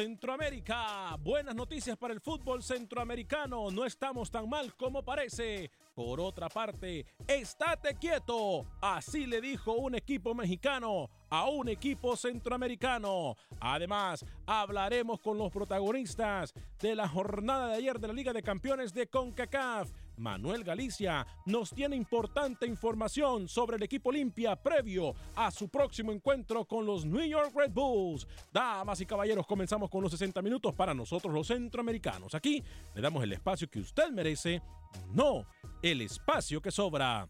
Centroamérica. Buenas noticias para el fútbol centroamericano. No estamos tan mal como parece. Por otra parte, estate quieto. Así le dijo un equipo mexicano a un equipo centroamericano. Además, hablaremos con los protagonistas de la jornada de ayer de la Liga de Campeones de CONCACAF. Manuel Galicia nos tiene importante información sobre el equipo Olimpia previo a su próximo encuentro con los New York Red Bulls. Damas y caballeros, comenzamos con los 60 minutos para nosotros los centroamericanos. Aquí le damos el espacio que usted merece, no el espacio que sobra.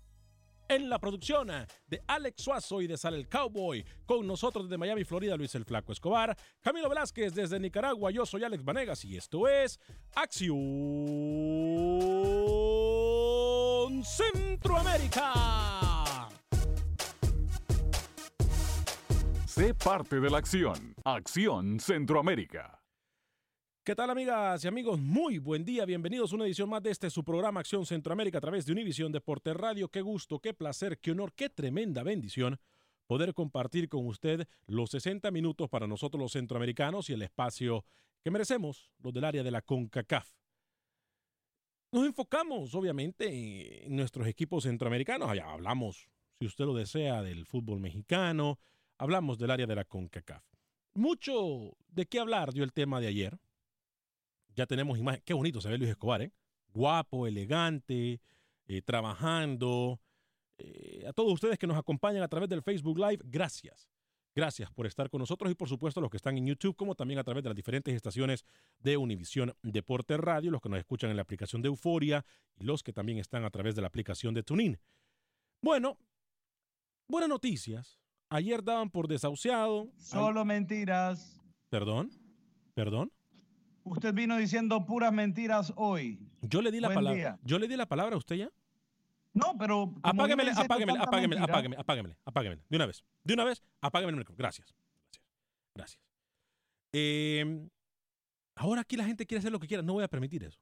En la producción de Alex Suazo y de Sal el Cowboy, con nosotros desde Miami, Florida, Luis el Flaco Escobar, Camilo Velázquez desde Nicaragua, yo soy Alex Vanegas y esto es Acción Centroamérica. Sé parte de la acción. Acción Centroamérica. ¿Qué tal amigas y amigos? Muy buen día, bienvenidos a una edición más de este su programa Acción Centroamérica a través de Univisión Deporte Radio. Qué gusto, qué placer, qué honor, qué tremenda bendición poder compartir con usted los 60 minutos para nosotros los centroamericanos y el espacio que merecemos, los del área de la CONCACAF. Nos enfocamos, obviamente, en nuestros equipos centroamericanos. Hablamos, si usted lo desea, del fútbol mexicano, hablamos del área de la CONCACAF. Mucho de qué hablar dio el tema de ayer. Ya tenemos imagen. Qué bonito se ve Luis Escobar, ¿eh? Guapo, elegante, eh, trabajando. Eh, a todos ustedes que nos acompañan a través del Facebook Live, gracias. Gracias por estar con nosotros y por supuesto a los que están en YouTube, como también a través de las diferentes estaciones de Univisión Deporte Radio, los que nos escuchan en la aplicación de Euforia y los que también están a través de la aplicación de TuneIn. Bueno, buenas noticias. Ayer daban por desahuciado. Solo mentiras. ¿Perdón? ¿Perdón? Usted vino diciendo puras mentiras hoy. Yo le di la Buen palabra. día. Yo le di la palabra a usted ya. No, pero. Apáguemele, apáguemele, apáguemele, apáguemele, apáguemele, apáguemele. De una vez. De una vez, apáguemele el micrófono. Gracias. Gracias. Gracias. Eh, ahora aquí la gente quiere hacer lo que quiera. No voy a permitir eso.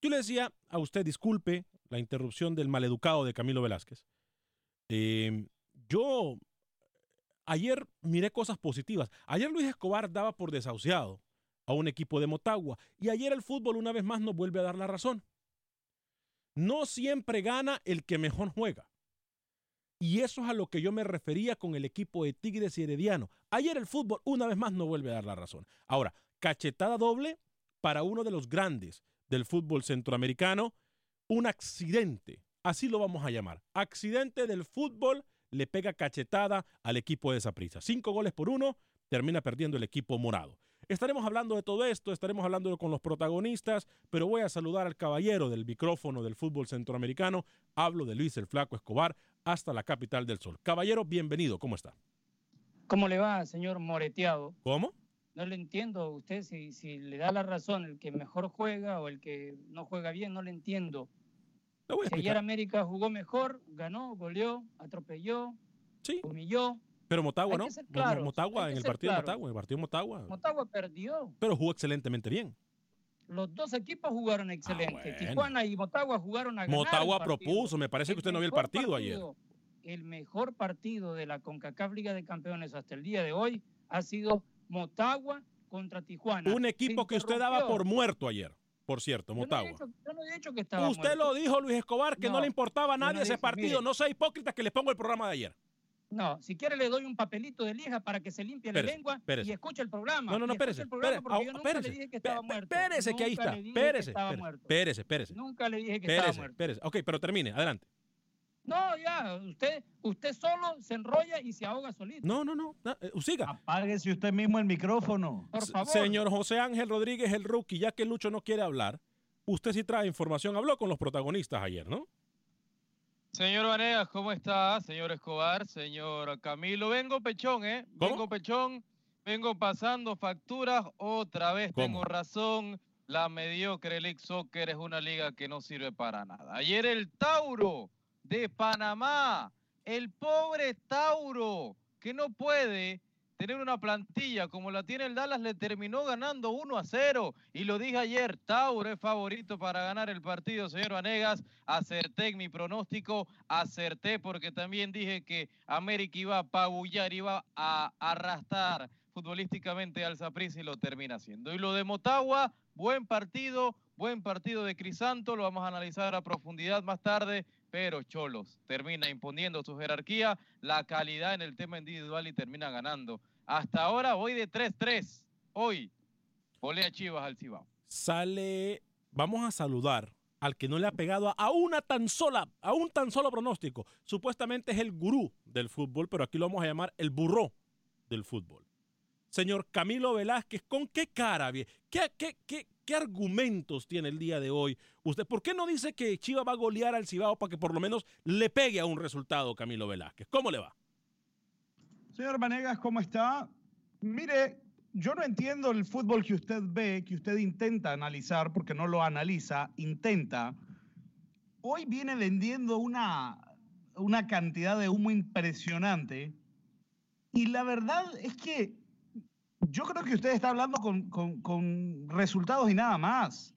Yo le decía a usted, disculpe la interrupción del maleducado de Camilo Velázquez. Eh, yo ayer miré cosas positivas. Ayer Luis Escobar daba por desahuciado a un equipo de Motagua. Y ayer el fútbol una vez más nos vuelve a dar la razón. No siempre gana el que mejor juega. Y eso es a lo que yo me refería con el equipo de Tigres y Herediano. Ayer el fútbol una vez más no vuelve a dar la razón. Ahora, cachetada doble para uno de los grandes del fútbol centroamericano. Un accidente, así lo vamos a llamar. Accidente del fútbol le pega cachetada al equipo de prisa. Cinco goles por uno, termina perdiendo el equipo morado. Estaremos hablando de todo esto, estaremos hablando con los protagonistas, pero voy a saludar al caballero del micrófono del fútbol centroamericano. Hablo de Luis el Flaco Escobar, hasta la capital del sol. Caballero, bienvenido, ¿cómo está? ¿Cómo le va, señor Moreteado? ¿Cómo? No le entiendo usted si, si le da la razón el que mejor juega o el que no juega bien, no le entiendo. Si ayer América jugó mejor, ganó, goleó, atropelló, sí. humilló. Pero Motagua, ¿no? Motagua, en el partido de Motagua, el partido Motagua. Motagua perdió. Pero jugó excelentemente bien. Los dos equipos jugaron excelente. Ah, Tijuana y Motagua jugaron a ganar Motagua propuso, me parece que usted no vio el partido, ayer. El mejor partido de la CONCACAF Liga de Campeones hasta el día de hoy ha sido Motagua contra Tijuana. Un equipo que usted daba por muerto ayer por cierto, Motagua. Yo no he dicho, que estaba Usted lo dijo, Luis Escobar, que no, le importaba a nadie ese partido. no sea hipócrita que les pongo el programa de ayer. No, si quiere le doy un papelito de lija para que se limpie la lengua y escuche el programa. No, no, no, espérese. Espérese, espérese que ahí está. Espérese, espérese, espérese. Nunca le dije que estaba muerto. Espérese, ok, pero termine, adelante. No, ya, usted, usted solo se enrolla y se ahoga solito. No, no, no, eh, siga. Apáguese usted mismo el micrófono. Por favor. Señor José Ángel Rodríguez, el rookie, ya que Lucho no quiere hablar, usted sí trae información. Habló con los protagonistas ayer, ¿no? Señor Vanegas, ¿cómo está? Señor Escobar, señor Camilo. Vengo pechón, ¿eh? Vengo pechón, vengo pasando facturas. Otra vez tengo razón. La mediocre League Soccer es una liga que no sirve para nada. Ayer el Tauro de Panamá. El pobre Tauro, que no puede tener una plantilla como la tiene el Dallas, le terminó ganando 1 a 0. Y lo dije ayer, Tauro es favorito para ganar el partido, señor Vanegas. Acerté en mi pronóstico, acerté porque también dije que América iba a pabullar, iba a arrastrar futbolísticamente al Saprissa y lo termina haciendo. Y lo de Motagua, buen partido, buen partido de Crisanto, lo vamos a analizar a profundidad más tarde pero Cholos termina imponiendo su jerarquía, la calidad en el tema individual y termina ganando. Hasta ahora voy de 3-3. Hoy, volea Chivas al Cibao. Sale, vamos a saludar al que no le ha pegado a una tan sola, a un tan solo pronóstico. Supuestamente es el gurú del fútbol, pero aquí lo vamos a llamar el burro del fútbol. Señor Camilo Velázquez, ¿con qué cara? ¿Qué, qué, qué, ¿Qué argumentos tiene el día de hoy usted? ¿Por qué no dice que Chiva va a golear al Cibao para que por lo menos le pegue a un resultado Camilo Velázquez? ¿Cómo le va? Señor Vanegas, ¿cómo está? Mire, yo no entiendo el fútbol que usted ve, que usted intenta analizar, porque no lo analiza, intenta. Hoy viene vendiendo una, una cantidad de humo impresionante. Y la verdad es que yo creo que usted está hablando con, resultados y nada más.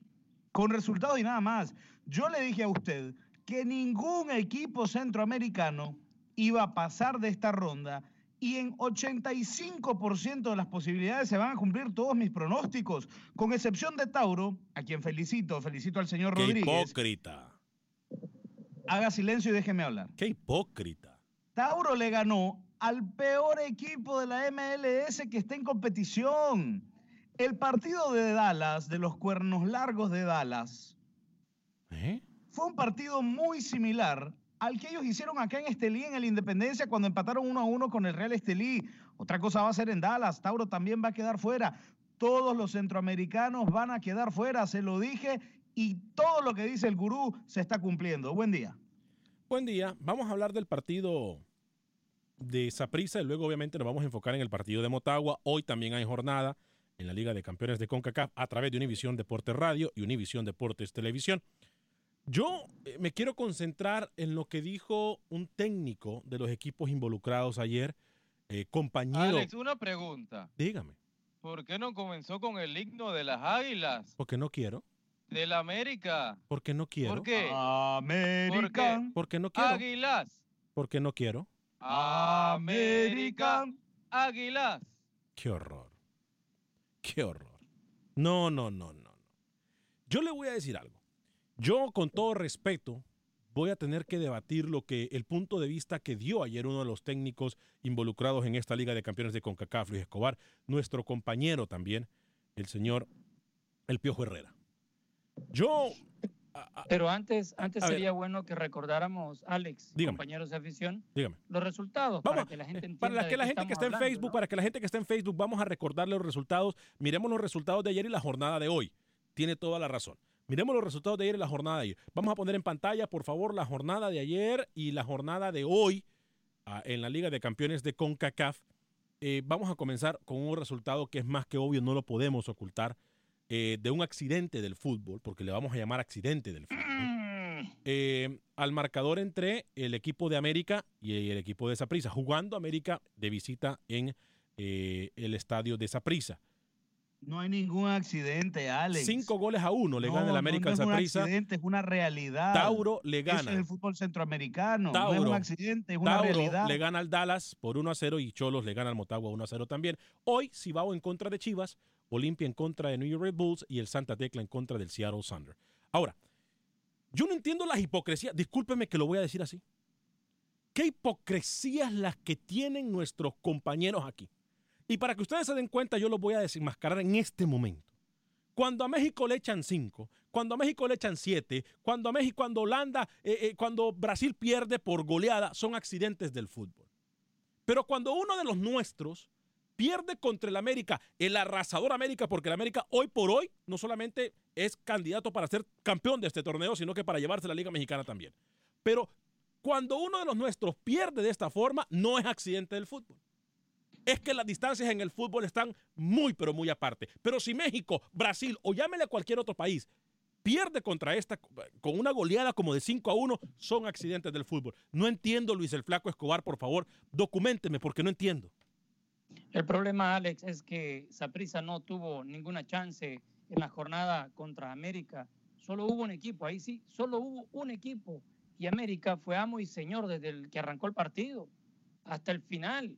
Con resultados y nada más. Yo le dije a usted que ningún equipo centroamericano iba a pasar de esta ronda y en 85% de las posibilidades se van a cumplir todos mis pronósticos, con excepción de Tauro, a quien felicito, felicito al señor Qué Rodríguez. hipócrita. Haga silencio y déjeme hablar. Qué hipócrita. Tauro le ganó al peor equipo de la MLS que está en competición. El partido de Dallas, de los cuernos largos de Dallas, ¿Eh? fue un partido muy similar al que ellos hicieron acá en Estelí, en el Independencia, cuando empataron uno a uno con el Real Estelí. Otra cosa va a ser en Dallas. Tauro también va a quedar fuera. Todos los centroamericanos van a quedar fuera, se lo dije, y todo lo que dice el gurú se está cumpliendo. Buen día. Buen día. Vamos a hablar del partido de Saprissa y luego obviamente nos vamos a enfocar en el partido de Motagua. Hoy también hay jornada en la Liga de Campeones de CONCACAF a través de Univisión Deportes Radio y Univisión Deportes Televisión. Yo eh, me quiero concentrar en lo que dijo un técnico de los equipos involucrados ayer, eh, compañero. Alex, una pregunta. Dígame. ¿Por qué no comenzó con el himno de las Águilas? Porque no quiero. De la América. Porque no quiero. ¿Por qué? América. Porque no quiero. Águilas. Porque no quiero. American Águilas. Qué horror. Qué horror. No, no, no, no. Yo le voy a decir algo. Yo, con todo respeto, voy a tener que debatir lo que el punto de vista que dio ayer uno de los técnicos involucrados en esta Liga de Campeones de CONCACAF, Luis Escobar, nuestro compañero también, el señor El Piojo Herrera. Yo pero antes, antes sería bueno que recordáramos, Alex, compañeros de afición, dígame. los resultados para que la gente entienda. Para que la gente que está en Facebook, para que la gente que está en Facebook, vamos a recordarle los resultados. Miremos los resultados de ayer y la jornada de hoy. Tiene toda la razón. Miremos los resultados de ayer y la jornada de ayer. Vamos a poner en pantalla, por favor, la jornada de ayer y la jornada de hoy ah, en la Liga de Campeones de CONCACAF. Eh, vamos a comenzar con un resultado que es más que obvio, no lo podemos ocultar. Eh, de un accidente del fútbol, porque le vamos a llamar accidente del fútbol, mm. eh, al marcador entre el equipo de América y el equipo de Saprissa, jugando América de visita en eh, el estadio de Saprissa. No hay ningún accidente, Alex. Cinco goles a uno le gana el América al no es un accidente, es una realidad. Tauro le gana. Eso es el fútbol centroamericano. no es un accidente, es una Tauro realidad. le gana al Dallas por 1 a 0 y Cholos le gana al Motagua 1 a 0 también. Hoy, Cibao en contra de Chivas, Olimpia en contra de New York Red Bulls y el Santa Tecla en contra del Seattle Thunder. Ahora, yo no entiendo las hipocresías, discúlpeme que lo voy a decir así. ¿Qué hipocresías las que tienen nuestros compañeros aquí? Y para que ustedes se den cuenta, yo lo voy a desenmascarar en este momento. Cuando a México le echan cinco, cuando a México le echan siete, cuando a México, cuando Holanda, eh, eh, cuando Brasil pierde por goleada, son accidentes del fútbol. Pero cuando uno de los nuestros pierde contra el América, el arrasador América, porque el América hoy por hoy no solamente es candidato para ser campeón de este torneo, sino que para llevarse la Liga Mexicana también. Pero cuando uno de los nuestros pierde de esta forma, no es accidente del fútbol. Es que las distancias en el fútbol están muy, pero muy aparte. Pero si México, Brasil o llámele a cualquier otro país pierde contra esta con una goleada como de 5 a 1, son accidentes del fútbol. No entiendo, Luis el Flaco Escobar, por favor, documenteme porque no entiendo. El problema, Alex, es que Saprissa no tuvo ninguna chance en la jornada contra América. Solo hubo un equipo, ahí sí, solo hubo un equipo. Y América fue amo y señor desde el que arrancó el partido hasta el final.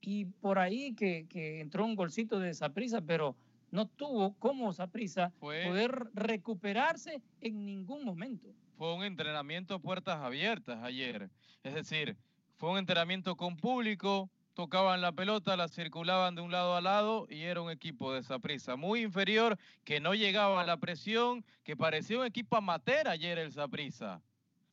Y por ahí que, entró un golcito de Saprissa, pero no tuvo como Saprissa poder recuperarse en ningún momento. Fue un entrenamiento puertas abiertas ayer. Es decir, fue un entrenamiento con público, tocaban la pelota, la circulaban de un lado a lado y era un equipo de esa prisa muy inferior, que no llegaba a la presión, que parecía un equipo amateur ayer el Saprisa.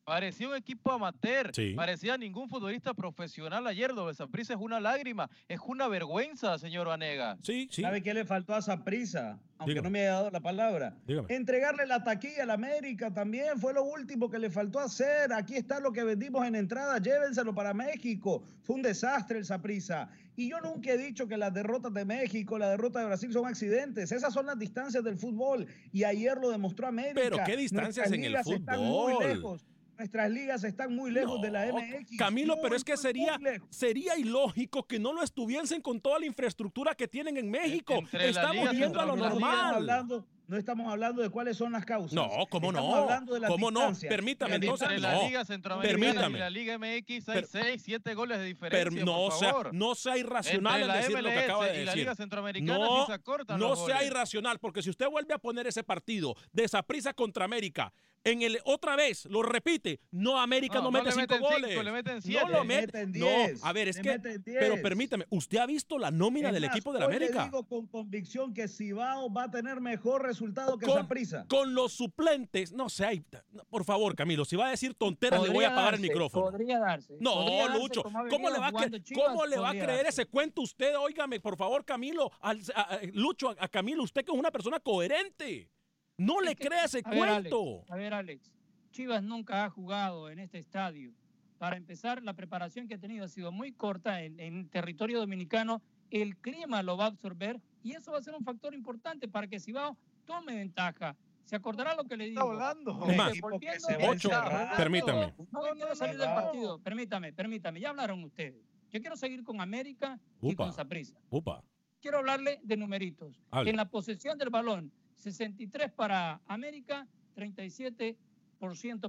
Parecía un equipo amateur, parecía ningún futbolista profesional ayer. Lo de Saprisa es una lágrima, es una vergüenza, señor Vanega. Sí, sí. ¿Sabe qué le faltó a Saprisa? Aunque no me haya dado la palabra. Entregarle la taquilla a la América también fue lo último que le faltó hacer. Aquí está lo que vendimos en entrada, llévenselo para México. Fue un desastre el Saprisa. Y yo nunca he dicho que las derrotas de México, la derrota de Brasil son accidentes. Esas son las distancias del fútbol. Y ayer lo demostró América. Pero qué distancias en el fútbol nuestras ligas están muy lejos de la MX. Camilo, pero es que sería, sería ilógico que no lo estuviesen con toda la infraestructura que tienen en México. Estamos viendo a lo normal. No estamos hablando de cuáles son las causas. No, ¿cómo no? Hablando de ¿Cómo no? Permítame, entonces. Entre la Liga Centroamericana y la Liga MX hay 6, 7 goles de diferencia. no, por favor. Sea, no sea irracional en decir lo que acaba de decir. la Liga Centroamericana no, se no sea irracional, porque si usted vuelve a poner ese partido de esa prisa contra América en el otra vez lo repite, no América no, mete cinco goles. Cinco, le meten siete. No lo meten. No, a ver, es que pero permítame, ¿usted ha visto la nómina del equipo de la América? Le digo con convicción que Cibao va a tener mejor resultado que Saprissa. Con los suplentes, no sé, por favor, Camilo, si va a decir tonteras le voy a apagar el micrófono. Podría darse. No, Lucho, ¿cómo le va a ¿cómo le va a creer ese cuento usted? Óigame, por favor, Camilo, Lucho, a Camilo, usted que es una persona coherente. No le crea ese cuento. a ver, Alex, Chivas nunca ha jugado en este estadio. Para empezar, la preparación que ha tenido ha sido muy corta en, territorio dominicano. El clima lo va a absorber y eso va a ser un factor importante para que Cibao tome ventaja. ¿Se acordará lo que le digo? Está hablando. Más, ocho, permítame. No, quiero salir del partido. Permítame, permítame. Ya hablaron ustedes. Yo quiero seguir con América y con Saprissa. Quiero hablarle de numeritos. En la posesión del balón, 63 para América, 37%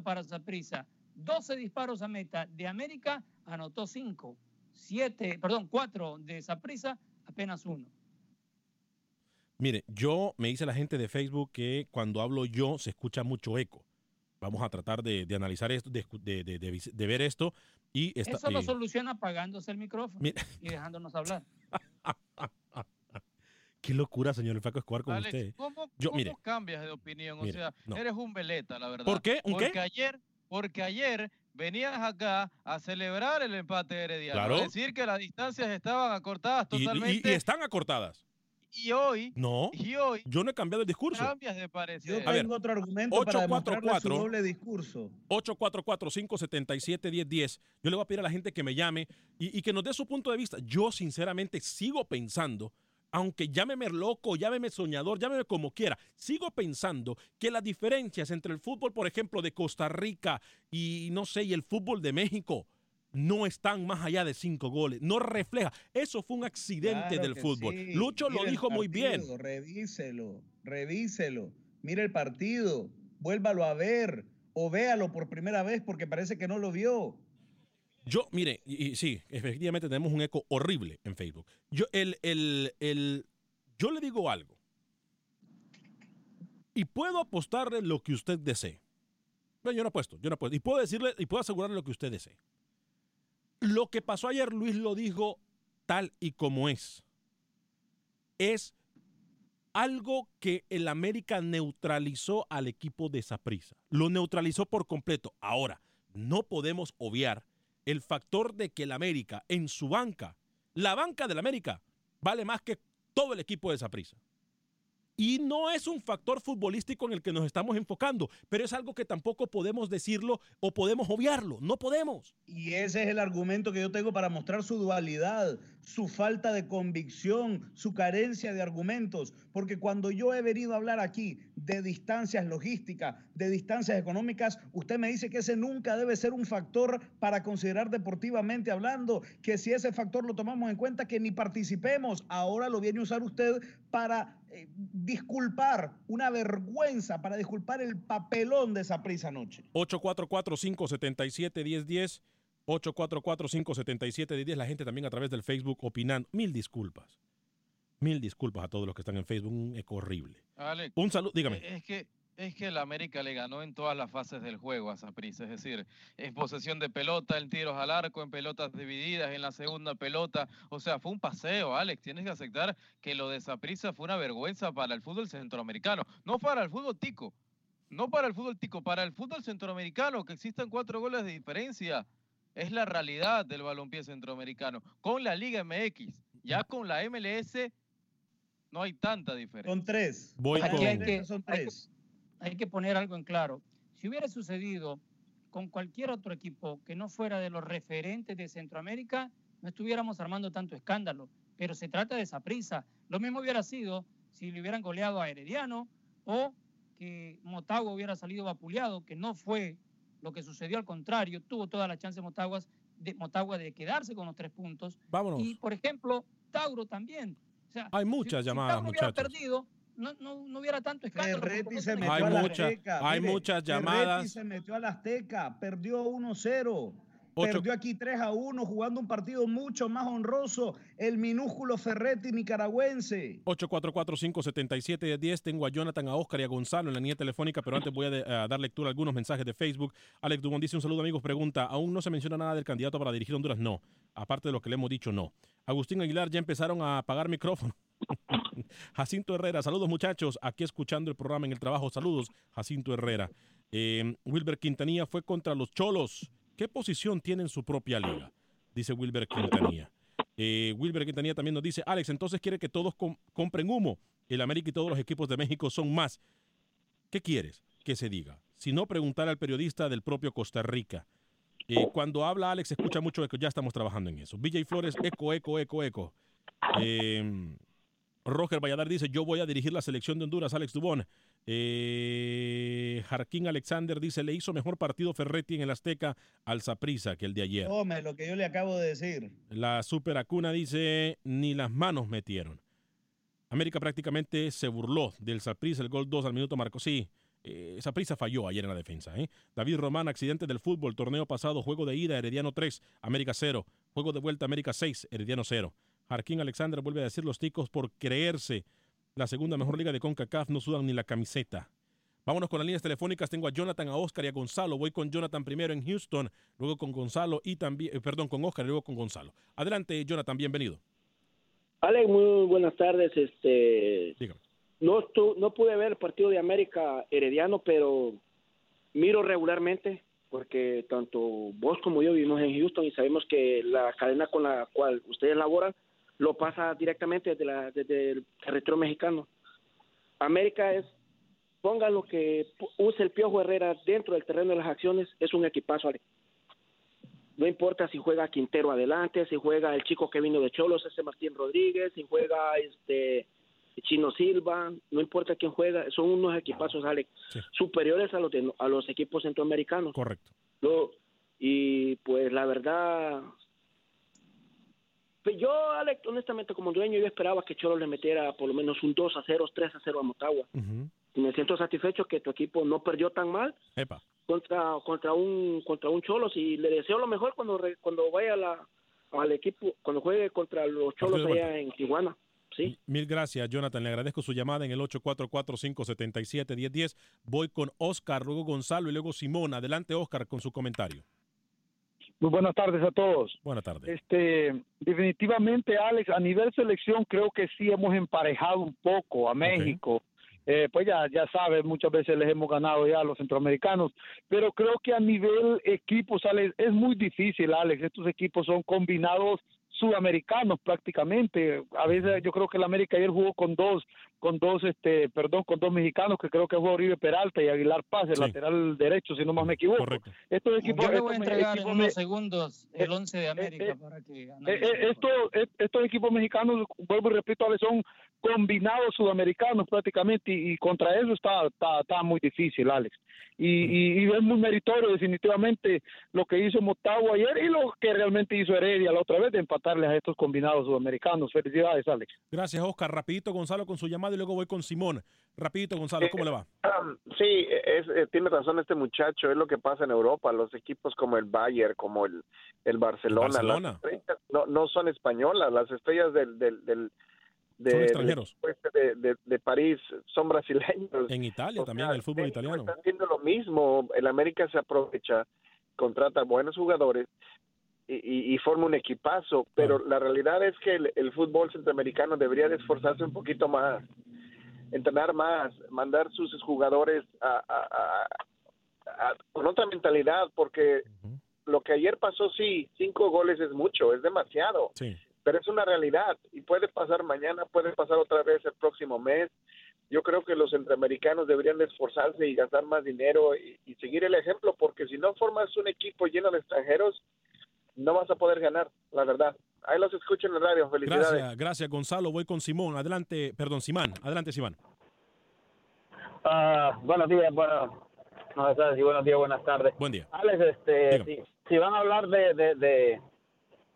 para Zaprisa. 12 disparos a meta de América, anotó 5. 7, perdón, 4 de Zaprisa, apenas 1. Mire, yo me dice la gente de Facebook que cuando hablo yo se escucha mucho eco. Vamos a tratar de, analizar esto, de, de, ver esto. Y Eso lo soluciona apagándose el micrófono y dejándonos hablar. Qué locura, señor el Flaco Escobar, con Alex, usted. ¿cómo, Yo, cómo mire, cambias de opinión? Mire, o sea, no. eres un veleta, la verdad. ¿Por qué? ¿Un qué? porque ayer, porque ayer venías acá a celebrar el empate de herediano. Claro. A decir que las distancias estaban acortadas y- y- totalmente. y están acortadas. y hoy, No, y hoy yo no he cambiado el discurso. cambias de parecer. Yo A ver, tengo otro argumento para demostrarle su 844. doble discurso. 844-577-1010. Yo le voy a pedir a la gente que me llame y, y que nos dé su punto de vista. Yo sinceramente sigo pensando, aunque llámeme loco, llámeme soñador, llámeme como quiera, sigo pensando que las diferencias entre el fútbol, por ejemplo, de Costa Rica y no sé, y el fútbol de México no están más allá de cinco goles. No refleja. Eso fue un accidente Claro del fútbol. sí. Lucho lo dijo muy bien. Revíselo, revíselo. Mire el partido, vuélvalo a ver o véalo por primera vez porque parece que no lo vio. Yo, mire, y, sí, efectivamente tenemos un eco horrible en Facebook. Yo, el, el, el, yo le digo algo. Y puedo apostarle lo que usted desee. No, yo no apuesto, yo no apuesto. Y puedo decirle, y puedo asegurarle lo que usted desee. Lo que pasó ayer, Luis lo dijo tal y como es. Es algo que el América neutralizó al equipo de Saprissa. Lo neutralizó por completo. Ahora, no podemos obviar el factor de que el América en su banca, la banca del América, vale más que todo el equipo de Saprissa. Y no es un factor futbolístico en el que nos estamos enfocando, pero es algo que tampoco podemos decirlo o podemos obviarlo. No podemos. Y ese es el argumento que yo tengo para mostrar su dualidad, su falta de convicción, su carencia de argumentos. Porque cuando yo he venido a hablar aquí de distancias logísticas, de distancias económicas, usted me dice que ese nunca debe ser un factor para considerar deportivamente hablando, que si ese factor lo tomamos en cuenta, que ni participemos. Ahora lo viene a usar usted para eh, disculpar una vergüenza, para disculpar el papelón de esa prisa anoche. 844-577-1010. 844-577-1010. La gente también a través del Facebook opinando. Mil disculpas. Mil disculpas a todos los que están en Facebook. Un eco horrible. Alex, Un saludo, dígame. eh, Es que es que el América le ganó en todas las fases del juego a Saprissa, es decir, en posesión de pelota, en tiros al arco, en pelotas divididas, en la segunda pelota, o sea, fue un paseo, Alex, tienes que aceptar que lo de Saprissa fue una vergüenza para el fútbol centroamericano, no para el fútbol tico, no para el fútbol tico, para el fútbol centroamericano, que existan cuatro goles de diferencia, es la realidad del balompié centroamericano, con la Liga MX, ya con la MLS no hay tanta diferencia. Son tres. Voy Aquí con- hay que, Son hay que- tres. Hay que poner algo en claro. Si hubiera sucedido con cualquier otro equipo que no fuera de los referentes de Centroamérica, no estuviéramos armando tanto escándalo. Pero se trata de esa prisa. Lo mismo hubiera sido si le hubieran goleado a Herediano o que Motagua hubiera salido vapuleado, que no fue lo que sucedió al contrario. Tuvo toda la chance Motaguas de, Motagua de quedarse con los tres puntos. Vámonos. Y, por ejemplo, Tauro también. O sea, Hay muchas si llamadas, Tauro hubiera perdido, no, no, no hubiera tanto escándalo. Ferretti se metió Hay a la muchas- Azteca. hay Mire, muchas Ferretti llamadas. se metió a la Azteca, perdió 1-0. Ocho- Perdió aquí 3 a 1 jugando un partido mucho más honroso, el minúsculo Ferretti nicaragüense. 844-577-10. Tengo a Jonathan, a Oscar y a Gonzalo en la línea telefónica, pero antes voy a, de- a dar lectura a algunos mensajes de Facebook. Alex Dumont dice un saludo amigos, pregunta, ¿aún no se menciona nada del candidato para dirigir Honduras? No, aparte de lo que le hemos dicho, no. Agustín Aguilar, ya empezaron a apagar micrófono. Jacinto Herrera, saludos muchachos, aquí escuchando el programa en el trabajo, saludos, Jacinto Herrera. Eh, Wilber Quintanilla fue contra los Cholos. ¿Qué posición tiene en su propia liga? Dice Wilber Quintanilla. Eh, Wilber Quintanilla también nos dice, Alex, entonces quiere que todos com- compren humo. El América y todos los equipos de México son más. ¿Qué quieres que se diga? Si no, preguntar al periodista del propio Costa Rica. Eh, cuando habla Alex, escucha mucho eco. Ya estamos trabajando en eso. Y Flores, eco, eco, eco, eco. Eh, Roger Valladar dice, yo voy a dirigir la selección de Honduras, Alex Dubón. Eh, Jarquín Alexander dice, le hizo mejor partido Ferretti en el Azteca al Saprissa que el de ayer. Tome lo que yo le acabo de decir. La Super Acuna dice, ni las manos metieron. América prácticamente se burló del Saprissa, el gol 2 al minuto marcó. Sí, eh, Saprissa falló ayer en la defensa. ¿eh? David Román, accidente del fútbol, torneo pasado, juego de ida, Herediano 3, América 0. Juego de vuelta, América 6, Herediano 0. Jarquín Alexander vuelve a decir los ticos por creerse. La segunda mejor liga de CONCACAF no sudan ni la camiseta. Vámonos con las líneas telefónicas. Tengo a Jonathan, a Oscar y a Gonzalo. Voy con Jonathan primero en Houston, luego con Gonzalo y también, eh, perdón, con Oscar y luego con Gonzalo. Adelante, Jonathan, bienvenido. Alex, muy buenas tardes. Este, no, no pude ver el partido de América Herediano, pero miro regularmente porque tanto vos como yo vivimos en Houston y sabemos que la cadena con la cual ustedes laboran lo pasa directamente desde, la, desde el territorio mexicano. América es, ponga lo que use el Piojo Herrera dentro del terreno de las acciones, es un equipazo. No importa si juega Quintero adelante, si juega el chico que vino de Cholos, ese Martín Rodríguez, si juega este Chino Silva, no importa quién juega, son unos equipazos, Alex, superiores a los, a los equipos centroamericanos. Correcto. y pues la verdad, yo, Alex, honestamente, como dueño, yo esperaba que Cholo le metiera por lo menos un 2 a 0, 3 a 0 a Motagua. Y me siento satisfecho que tu equipo no perdió tan mal contra contra un contra un Cholos y le deseo lo mejor cuando cuando vaya la, al equipo, cuando juegue contra los Cholos allá en Tijuana. Sí. Mil gracias, Jonathan. Le agradezco su llamada en el 844-577-1010. Voy con Oscar, luego Gonzalo y luego Simón. Adelante, Oscar, con su comentario. Muy buenas tardes a todos. Buenas tardes. Este, definitivamente, Alex, a nivel selección creo que sí hemos emparejado un poco a México. Eh, pues ya, ya sabes, muchas veces les hemos ganado ya a los centroamericanos, pero creo que a nivel equipo, Alex, es muy difícil, Alex. Estos equipos son combinados sudamericanos prácticamente. A veces yo creo que el América ayer jugó con dos, con dos, este, perdón, con dos mexicanos que creo que fue Oribe Peralta y Aguilar Paz, el lateral derecho, si no más me equivoco. Correcto. Estos equipos, yo le voy a entregar en unos segundos el 11 de América eh, para que. Eh, eh, estos, estos equipos mexicanos, vuelvo y repito, son combinados sudamericanos prácticamente y, contra eso está, está, está muy difícil, Alex y, es muy meritorio definitivamente lo que hizo Motagua ayer y lo que realmente hizo Heredia la otra vez de a estos combinados sudamericanos. Felicidades, Alex. Gracias, Oscar. Rapidito, Gonzalo, con su llamada y luego voy con Simón. Rapidito, Gonzalo, ¿cómo le va? Sí, es, eh, tiene razón este muchacho, es lo que pasa en Europa. Los equipos como el Bayern, como el, el Barcelona, no, no son españolas, las estrellas del, del de, extranjeros. De, de, París son brasileños. En Italia también, el fútbol italiano. Están haciendo lo mismo. El América se aprovecha, contrata buenos jugadores y, y, forma un equipazo. Pero la realidad es que el, fútbol centroamericano debería de esforzarse un poquito más, entrenar más, mandar sus jugadores a, con otra mentalidad, porque lo que ayer pasó, sí, cinco goles es mucho, es demasiado. Sí pero es una realidad y puede pasar mañana, puede pasar otra vez el próximo mes. Yo creo que los centroamericanos deberían de esforzarse y gastar más dinero y, seguir el ejemplo, porque si no formas un equipo lleno de extranjeros, no vas a poder ganar, la verdad. Ahí los escucho en el radio. Felicidades. Gracias, gracias Gonzalo. Voy con Simón. Adelante, perdón, Simán. Adelante, Simán. Uh, buenos días, bueno, no sé si buenos días, buenas tardes. Buen día. Alex, este, si, van a hablar de, de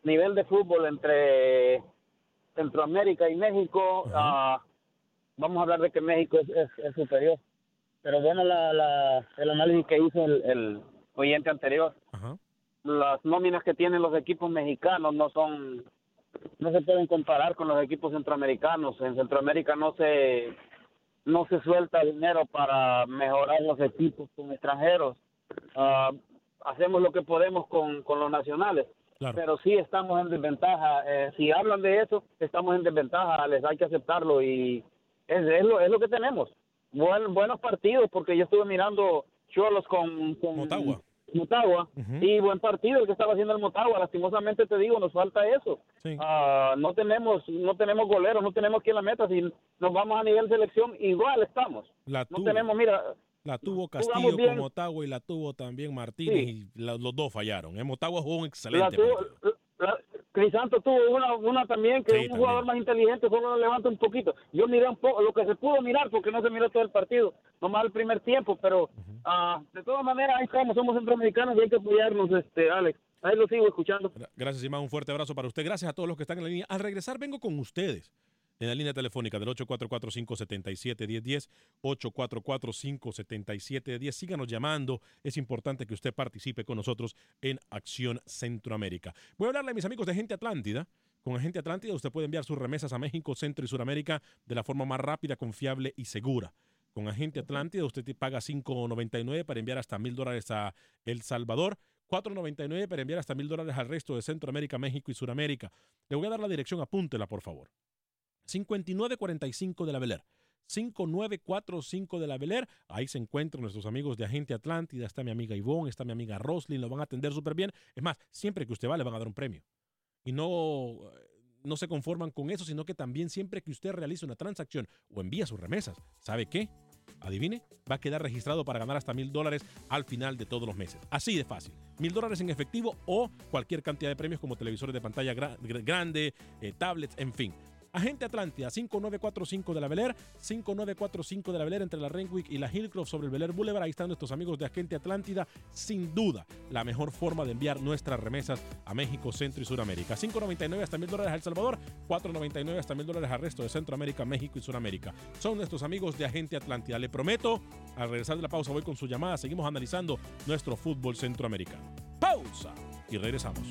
nivel de fútbol entre Centroamérica y México, ah, vamos a hablar de que México es, superior. Pero bueno, la, el análisis que hizo el, oyente anterior, las nóminas que tienen los equipos mexicanos no son, no se pueden comparar con los equipos centroamericanos. En Centroamérica no se, no se suelta dinero para mejorar los equipos con extranjeros. Ah, hacemos lo que podemos con, con los nacionales pero sí estamos en desventaja. Eh, si hablan de eso, estamos en desventaja, les hay que aceptarlo y es, es, lo, es lo que tenemos. Buen, buenos partidos, porque yo estuve mirando Cholos con, con Motagua. Motagua y buen partido el que estaba haciendo el Motagua. Lastimosamente te digo, nos falta eso. Ah, no tenemos no tenemos goleros, no tenemos quien la meta. Si nos vamos a nivel selección, igual estamos. no tenemos, mira, la tuvo Castillo con Motagua y la tuvo también Martínez y los dos fallaron. En ¿eh? Motagua jugó un excelente Crisanto tuvo una, una también que es un jugador más inteligente, solo lo levanta un poquito. Yo miré un poco lo que se pudo mirar porque no se miró todo el partido, nomás el primer tiempo, pero ah, de todas maneras ahí estamos, somos centroamericanos y hay que apoyarnos, este Alex. Ahí lo sigo escuchando. Gracias, Imán. Un fuerte abrazo para usted. Gracias a todos los que están en la línea. Al regresar vengo con ustedes en la línea telefónica del 844-577-1010, 844-577-10. Síganos llamando, es importante que usted participe con nosotros en Acción Centroamérica. Voy a hablarle a mis amigos de Gente Atlántida. Con Agente Atlántida usted puede enviar sus remesas a México, Centro y Suramérica de la forma más rápida, confiable y segura. Con Agente Atlántida usted paga 5.99 para enviar hasta mil dólares a El Salvador. 4.99 para enviar hasta mil dólares al resto de Centroamérica, México y Suramérica. Le voy a dar la dirección, apúntela por favor. 5945 de la Bel 5945 de la Bel Ahí se encuentran nuestros amigos de Agente Atlántida. Está mi amiga Ivonne, está mi amiga Roslyn. Lo van a atender súper bien. Es más, siempre que usted va, le van a dar un premio. Y no, no se conforman con eso, sino que también siempre que usted realice una transacción o envía sus remesas, ¿sabe qué? Adivine, va a quedar registrado para ganar hasta mil dólares al final de todos los meses. Así de fácil. Mil dólares en efectivo o cualquier cantidad de premios como televisores de pantalla grande, eh, tablets, en fin. Agente Atlántida, 5945 de la Bel 5945 de la Bel entre la Renwick y la Hillcroft sobre el Bel Boulevard. Ahí están nuestros amigos de Agente Atlántida. Sin duda, la mejor forma de enviar nuestras remesas a México, Centro y Sudamérica. 5.99 hasta mil dólares a El Salvador, 4.99 hasta mil dólares al resto de Centroamérica, México y Sudamérica. Son nuestros amigos de Agente Atlántida. Le prometo, al regresar de la pausa voy con su llamada. Seguimos analizando nuestro fútbol centroamericano. Pausa y regresamos.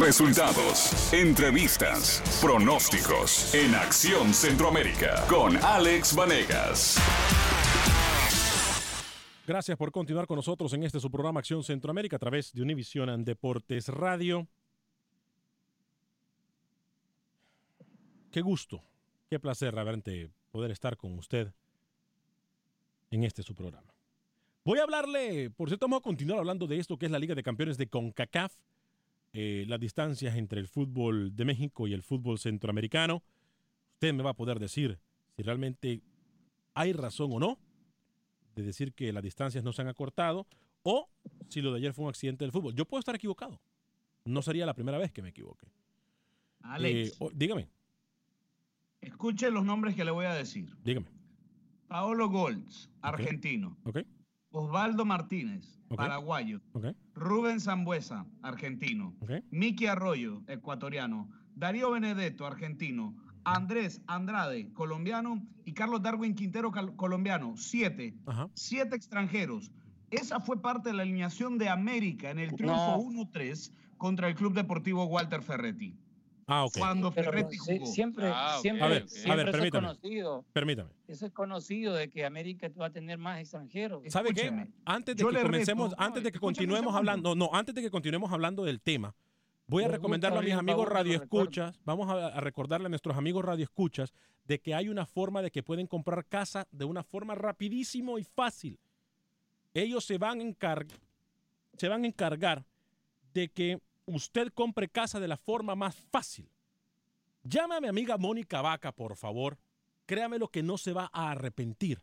Resultados, entrevistas, pronósticos en Acción Centroamérica con Alex Vanegas. Gracias por continuar con nosotros en este su programa Acción Centroamérica a través de Univision Deportes Radio. Qué gusto, qué placer realmente poder estar con usted en este su programa. Voy a hablarle, por cierto, vamos a continuar hablando de esto que es la Liga de Campeones de CONCACAF eh, las distancias entre el fútbol de México y el fútbol centroamericano. Usted me va a poder decir si realmente hay razón o no de decir que las distancias no se han acortado o si lo de ayer fue un accidente del fútbol. Yo puedo estar equivocado. No sería la primera vez que me equivoque. Alex. Eh, dígame. Escuche los nombres que le voy a decir. Dígame. Paolo Golds, argentino. Okay. Osvaldo Martínez, paraguayo. Rubén Zambuesa, argentino. Miki Arroyo, ecuatoriano. Darío Benedetto, argentino. Andrés Andrade, colombiano. Y Carlos Darwin Quintero, colombiano. Siete. Siete extranjeros. Esa fue parte de la alineación de América en el triunfo 1-3 contra el Club Deportivo Walter Ferretti. Ah, ok. Cuando Ferretti jugó. Siempre, ah, siempre, a ver, a ver, permítame. permítame. conocido. Permítame. Eso es conocido de que América va a tener más extranjeros. ¿Sabe qué? Antes de Yo que comencemos, reto- antes de que continuemos hablando, no, antes de que continuemos hablando del tema, voy a Les recomendarle a mis amigos los radioescuchas, vamos a, a recordarle a nuestros amigos radioescuchas de que hay una forma de que pueden comprar casa de una forma rapidísimo y fácil. Ellos se van a encar- se van a encargar de que usted compre casa de la forma más fácil. Llame a mi amiga Mónica Vaca, por favor. Créame lo que no se va a arrepentir.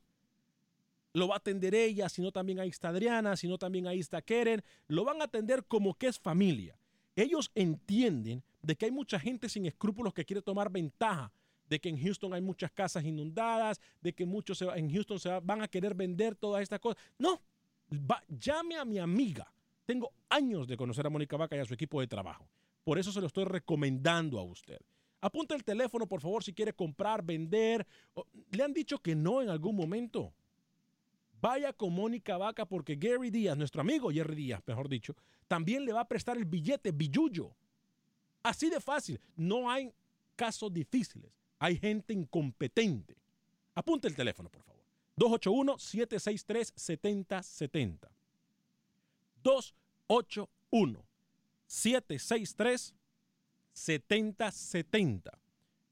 Lo va a atender ella, sino también ahí está Adriana, sino también ahí está Keren. Lo van a atender como que es familia. Ellos entienden de que hay mucha gente sin escrúpulos que quiere tomar ventaja de que en Houston hay muchas casas inundadas, de que muchos se en Houston se va- van a querer vender todas estas cosas. No, Va- llame a mi amiga. Tengo años de conocer a Mónica Vaca y a su equipo de trabajo. Por eso se lo estoy recomendando a usted. Apunta el teléfono, por favor, si quiere comprar, vender. ¿Le han dicho que no en algún momento? Vaya con Mónica Vaca porque Gary Díaz, nuestro amigo Jerry Díaz, mejor dicho, también le va a prestar el billete billuyo. Así de fácil. No hay casos difíciles. Hay gente incompetente. Apunte el teléfono, por favor. 281-763-7070. 281-763-7070.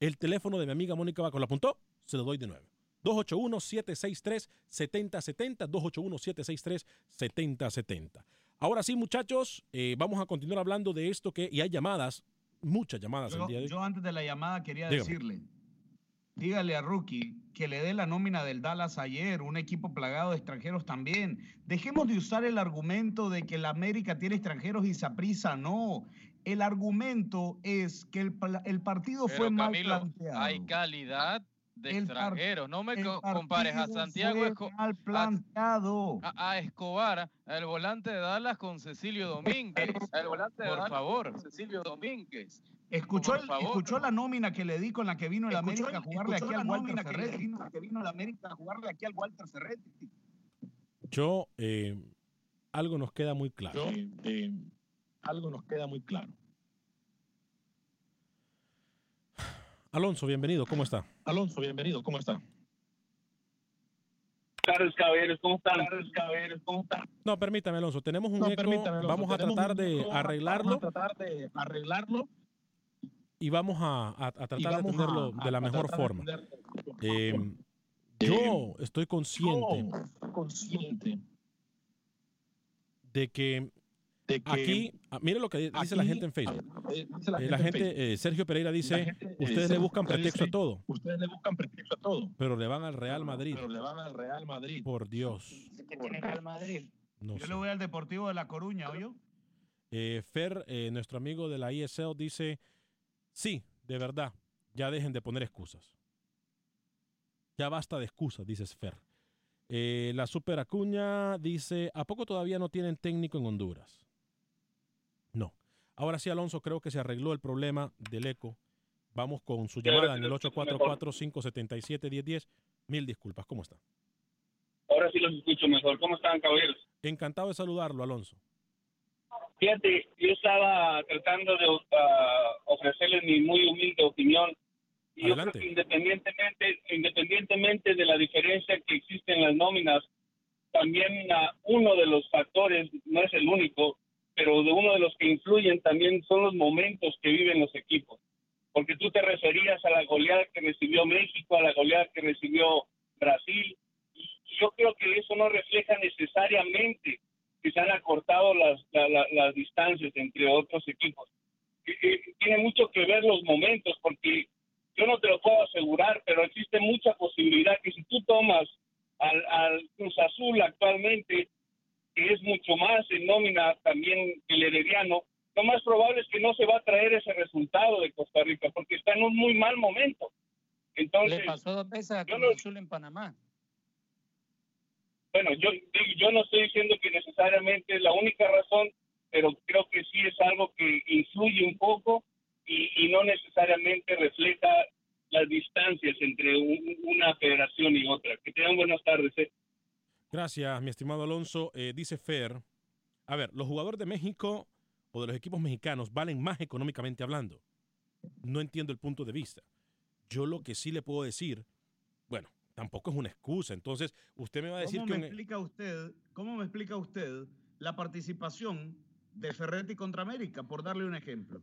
El teléfono de mi amiga Mónica Vaca. ¿Lo apuntó? Se lo doy de nuevo. 281-763-7070. 281-763-7070. Ahora sí, muchachos, eh, vamos a continuar hablando de esto que, y hay llamadas, muchas llamadas el Yo, día de hoy. yo antes de la llamada quería Dígame. decirle, dígale a Rookie que le dé la nómina del Dallas ayer, un equipo plagado de extranjeros también. Dejemos de usar el argumento de que la América tiene extranjeros y Saprisa no. El argumento es que el, el partido Pero fue mal Camilo, planteado. hay calidad de extranjeros. No me compares a Santiago fue Esco- mal planteado. a, a Escobar, el volante de Dallas con Cecilio Domínguez. El volante de Por favor, Cecilio Domínguez. Escuchó, Por el- favor. escuchó la nómina que le di con la que vino el América a jugarle aquí al Walter que Ferretti. vino- que vino el América a jugarle aquí al Walter Ferretti. Yo, eh, algo nos queda muy claro. algo nos queda muy claro. Alonso, bienvenido, ¿cómo está? Alonso, bienvenido, ¿cómo está? tardes, caballeros. ¿Cómo están? Tardes, caballeros. ¿Cómo están? No, permítame, Alonso. Tenemos un No, eco. permítame, Alonso, Vamos a tenemos tratar un de arreglarlo Vamos a tratar de arreglarlo. Y vamos a, a- a tratar de atenderlo de la mejor forma. Eh, yo estoy consciente Yo, consciente de que de que aquí, ah, mire lo que di- dice la aquí, gente en Facebook. eh, dice la Eh, gente la eh, Sergio Pereira dice, gente, eh, ustedes le buscan pretexto a todo, Ustedes le buscan pretexto a todo, pero le van al Real Madrid. pero le van al Real Madrid. Por Dios. Real Madrid. No Yo sé. le voy al Deportivo de La Coruña, ¿oyó? Eh, Fer, eh, nuestro amigo de la ISL, dice, sí, de verdad, ya dejen de poner excusas. Ya basta de excusas, dice Fer. Eh, la Super Acuña dice, ¿a poco todavía no tienen técnico en Honduras? No. Ahora sí, Alonso, creo que se arregló el problema del eco. Vamos con su llamada en el lo escucho 844-577-1010. Mil disculpas, ¿cómo está? Ahora sí los escucho mejor. ¿Cómo están, caballeros? Encantado de saludarlo, Alonso. Fíjate, yo estaba tratando de ah, ofrecerles mi muy humilde opinión. Y yo creo que independientemente, independientemente de la diferencia que existe en las nóminas, también ah, uno de los factores, no es el único, pero de uno de los que influyen también son los momentos que viven los equipos. Porque tú te referías a la goleada que recibió México, a la goleada que recibió Brasil, y yo creo que eso no refleja necesariamente que se han acortado las, la- la- las distancias entre otros equipos. Eh, Tiene mucho que ver los momentos, porque yo no te lo puedo asegurar, pero existe mucha posibilidad que si tú tomas al, al Cruz Azul actualmente, que es mucho más en nómina también que el Herediano, lo más probable es que no se va a traer ese resultado de Costa Rica, porque está en un muy mal momento. Entonces, Le pasó dos veces a Cruz no- Azul en Panamá. Bueno, yo, yo no estoy diciendo que necesariamente es la única razón, pero creo que sí es algo que influye un poco y, y no necesariamente refleja las distancias entre un- una federación y otra. Que tengan buenas tardes. ¿eh? Gracias, mi estimado Alonso. Eh, dice Fer, a ver, los jugadores de México o de los equipos mexicanos valen más económicamente hablando. No entiendo el punto de vista. Yo lo que sí le puedo decir, bueno, tampoco es una excusa. Entonces, usted me va a decir ¿Cómo que... me, un- explica usted, ¿Cómo me explica usted la participación de Ferretti contra América, por darle un ejemplo?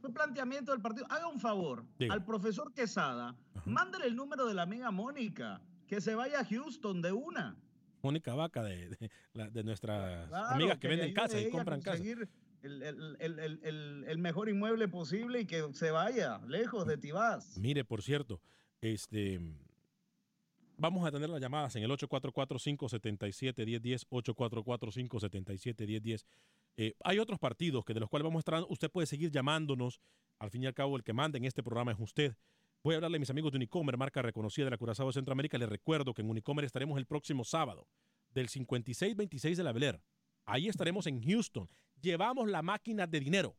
Fue planteamiento del partido. Haga un favor al profesor Quesada, mándale el número de la amiga Mónica, que se vaya a Houston de una. Mónica Vaca, de, de nuestras Claro, amigas que, venden casas y compran el- el- el- el- el mejor inmueble posible y que se vaya lejos de Tibás. Mire, por cierto, este, vamos a tener las llamadas en el 844-577-1010, 844-577-1010. Eh, hay otros partidos que de los cuales vamos a estar, usted puede seguir llamándonos, al fin y al cabo el que manda en este programa es usted. Voy a hablarle a mis amigos de Unicomer, marca reconocida de la Curazao de Centroamérica. Les recuerdo que en Unicomer estaremos el próximo sábado, del 5626 de la Bel Air. Ahí estaremos en Houston. Llevamos la máquina de dinero.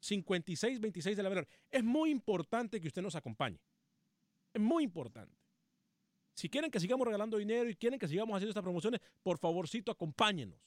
5626 de la Bel Air. Es muy importante que usted nos acompañe. Es muy importante. Si quieren que sigamos regalando dinero y quieren que sigamos haciendo estas promociones, por favorcito acompáñenos.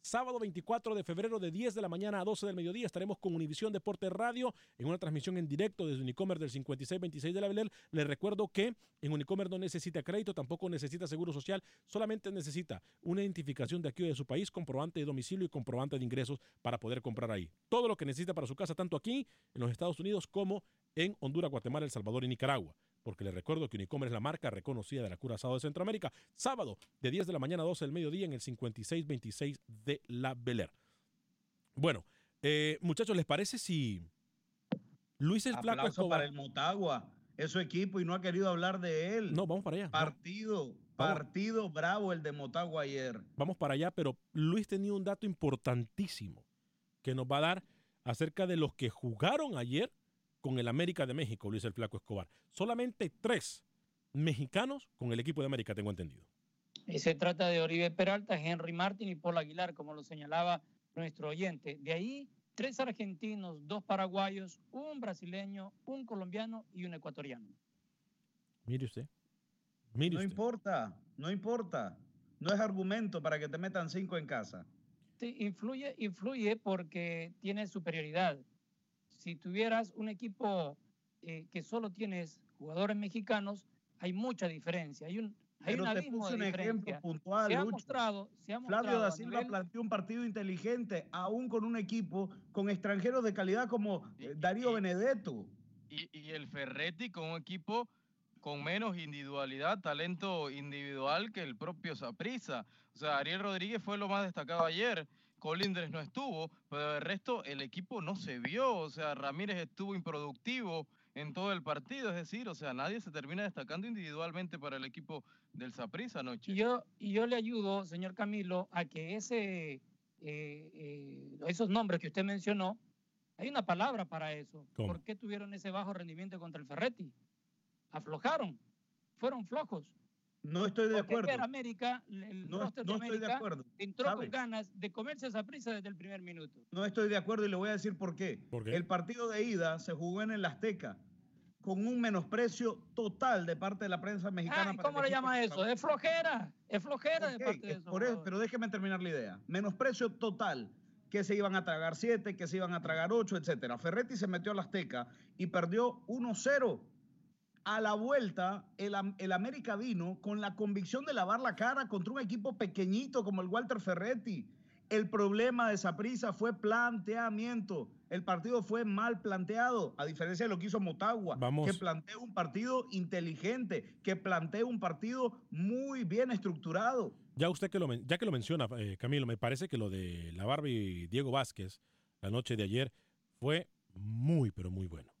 Sábado 24 de febrero de 10 de la mañana a 12 del mediodía estaremos con Univisión Deporte Radio en una transmisión en directo desde Unicomer del 5626 de la Belén. Les recuerdo que en Unicomer no necesita crédito, tampoco necesita seguro social, solamente necesita una identificación de aquí o de su país, comprobante de domicilio y comprobante de ingresos para poder comprar ahí. Todo lo que necesita para su casa, tanto aquí en los Estados Unidos como en Honduras, Guatemala, El Salvador y Nicaragua porque les recuerdo que Unicomer es la marca reconocida de la Curazao de Centroamérica. Sábado, de 10 de la mañana a 12 del mediodía, en el 5626 de la Bel Air. Bueno, eh, muchachos, ¿les parece si Luis el Flaco Aplauso Escobar... para el Motagua, es su equipo y no ha querido hablar de él. No, vamos para allá. Partido, partido bravo el de Motagua ayer. Vamos para allá, pero Luis tenía un dato importantísimo que nos va a dar acerca de los que jugaron ayer con el América de México, Luis el Flaco Escobar. Solamente tres mexicanos con el equipo de América, tengo entendido. Y se trata de Oribe Peralta, Henry Martin y Paul Aguilar, como lo señalaba nuestro oyente. De ahí, tres argentinos, dos paraguayos, un brasileño, un colombiano y un ecuatoriano. Mire usted. Mire no usted. importa, no importa. No es argumento para que te metan cinco en casa. Sí, influye, influye porque tiene superioridad. Si tuvieras un equipo eh, que solo tienes jugadores mexicanos, hay mucha diferencia. Hay un, Hay Pero un te abismo puse de un ejemplo diferencia. puntual, Se ha Lucho. mostrado, se ha Flavio da Silva nivel- planteó un partido inteligente, aún con un equipo con extranjeros de calidad como eh, Darío Benedetto. Y, y el Ferretti con un equipo con menos individualidad, talento individual que el propio Saprissa. O sea, Ariel Rodríguez fue lo más destacado ayer. Colindres no estuvo, pero el resto el equipo no se vio. O sea, Ramírez estuvo improductivo en todo el partido. Es decir, o sea, nadie se termina destacando individualmente para el equipo del Saprissa anoche. Y yo, y yo le ayudo, señor Camilo, a que ese, eh, eh, esos nombres que usted mencionó, hay una palabra para eso. ¿Cómo? ¿Por qué tuvieron ese bajo rendimiento contra el Ferretti? Aflojaron, fueron flojos. No estoy de Porque acuerdo. ayer América, el No- roster de no estoy de acuerdo, entró ¿sabe? con ganas de comerse esa prisa desde el primer minuto. No estoy de acuerdo y le voy a decir por qué. El partido de ida se jugó en el Azteca con un menosprecio total de parte de la prensa mexicana. Ay, ¿Cómo le llama eso? Es flojera, es flojera de parte de es esos por eso, pero déjeme terminar la idea. Menosprecio total, que se iban a tragar siete, que se iban a tragar ocho, etcétera. Ferretti se metió al Azteca y perdió 1-0. A la vuelta, el, el América vino con la convicción de lavar la cara contra un equipo pequeñito como el Walter Ferretti. El problema de Saprissa fue planteamiento. El partido fue mal planteado, a diferencia de lo que hizo Motagua, Vamos. que planteó un partido inteligente, que planteó un partido muy bien estructurado. Ya usted que lo, ya que lo menciona, eh, Camilo, me parece que lo de la Barbie Diego Vázquez la noche de ayer fue muy, pero muy bueno.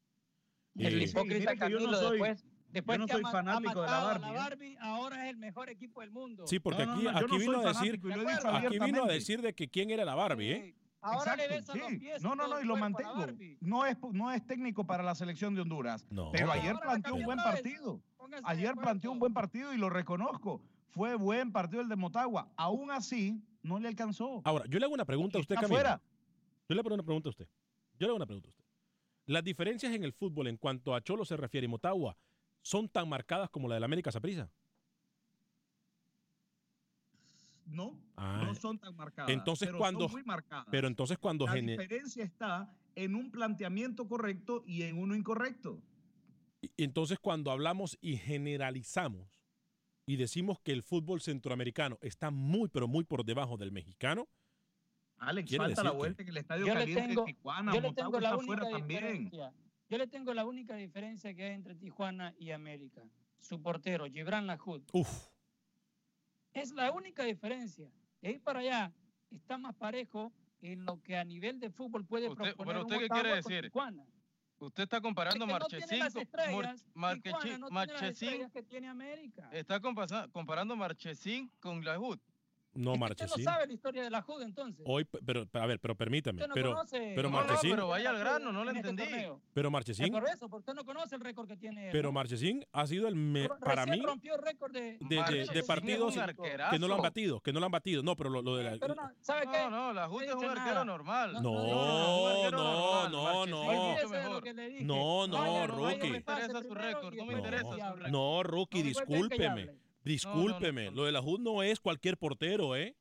El hipócrita mira que yo no Camilo soy- después, después yo no que ha soy fanático de la matado a Barbie, ¿eh? Barbie, ahora es el mejor equipo del mundo. Sí, porque No, aquí, no, yo aquí no vino a decir, aquí vino a decir de que quién era la Barbie, ¿eh? Ahora le besan los sí. pies y No, no, no, y lo mantengo. No es, no es técnico para la selección de Honduras, No. pero ayer la planteó un buen partido. Ayer planteó un buen partido y lo reconozco. Fue buen partido el de Motagua. Aún así, no le alcanzó. Ahora, yo le hago una pregunta a usted, Camilo. Yo le hago una pregunta a usted. Yo le hago una pregunta a usted. Las diferencias en el fútbol en cuanto a Cholo se refiere y Motagua son tan marcadas como la del América Saprissa. No, Ah, no son tan marcadas. entonces pero cuando- son muy marcadas. Pero entonces cuando la diferencia está en un planteamiento correcto y en uno incorrecto. y entonces cuando hablamos y generalizamos y decimos que el fútbol centroamericano está muy pero muy por debajo del mexicano, Alex, falta la decir que- vuelta en el estadio Yo le caliente tengo, de Tijuana. yo le tengo la está única afuera también. diferencia. Yo le tengo la única diferencia que hay entre Tijuana y América. Su portero, Gibran Lahoud. Uf. Es la única diferencia. De ahí para allá está más parejo en lo que a nivel de fútbol puede Usted- proponer pero un usted qué quiere decir? Tijuana. Usted está comparando Marchesín Marchesín. estrellas que tiene América. Está comparando Marchesín con Lahud. No Usted Marchesín. no sabe la historia de la JUD entonces. Hoy, pe- pero, pero, a ver, pero permítame. Usted no pero, conoce- pero No, no, Marchesín, pero vaya al grano, no lo en este entendí. pero Es Marchesín, por eso, porque usted no conoce el récord que tiene él. pero ¿no? Marchesín ha sido el me- para mí rompió el récord de, de, de- Marchesín de es partidos que no lo han batido, que no lo han batido. No, pero lo, lo de la, Pero no, ¿sabe No, qué? no, Lahud es un arquero nada. normal. No, no, no, no. No, no, Rookie. No me interesa su récord, no me después interesa que su hable. récord. No, Rookie, No, discúlpeme. Discúlpeme. no, no. Lo de la HUD no es cualquier portero, ¿eh?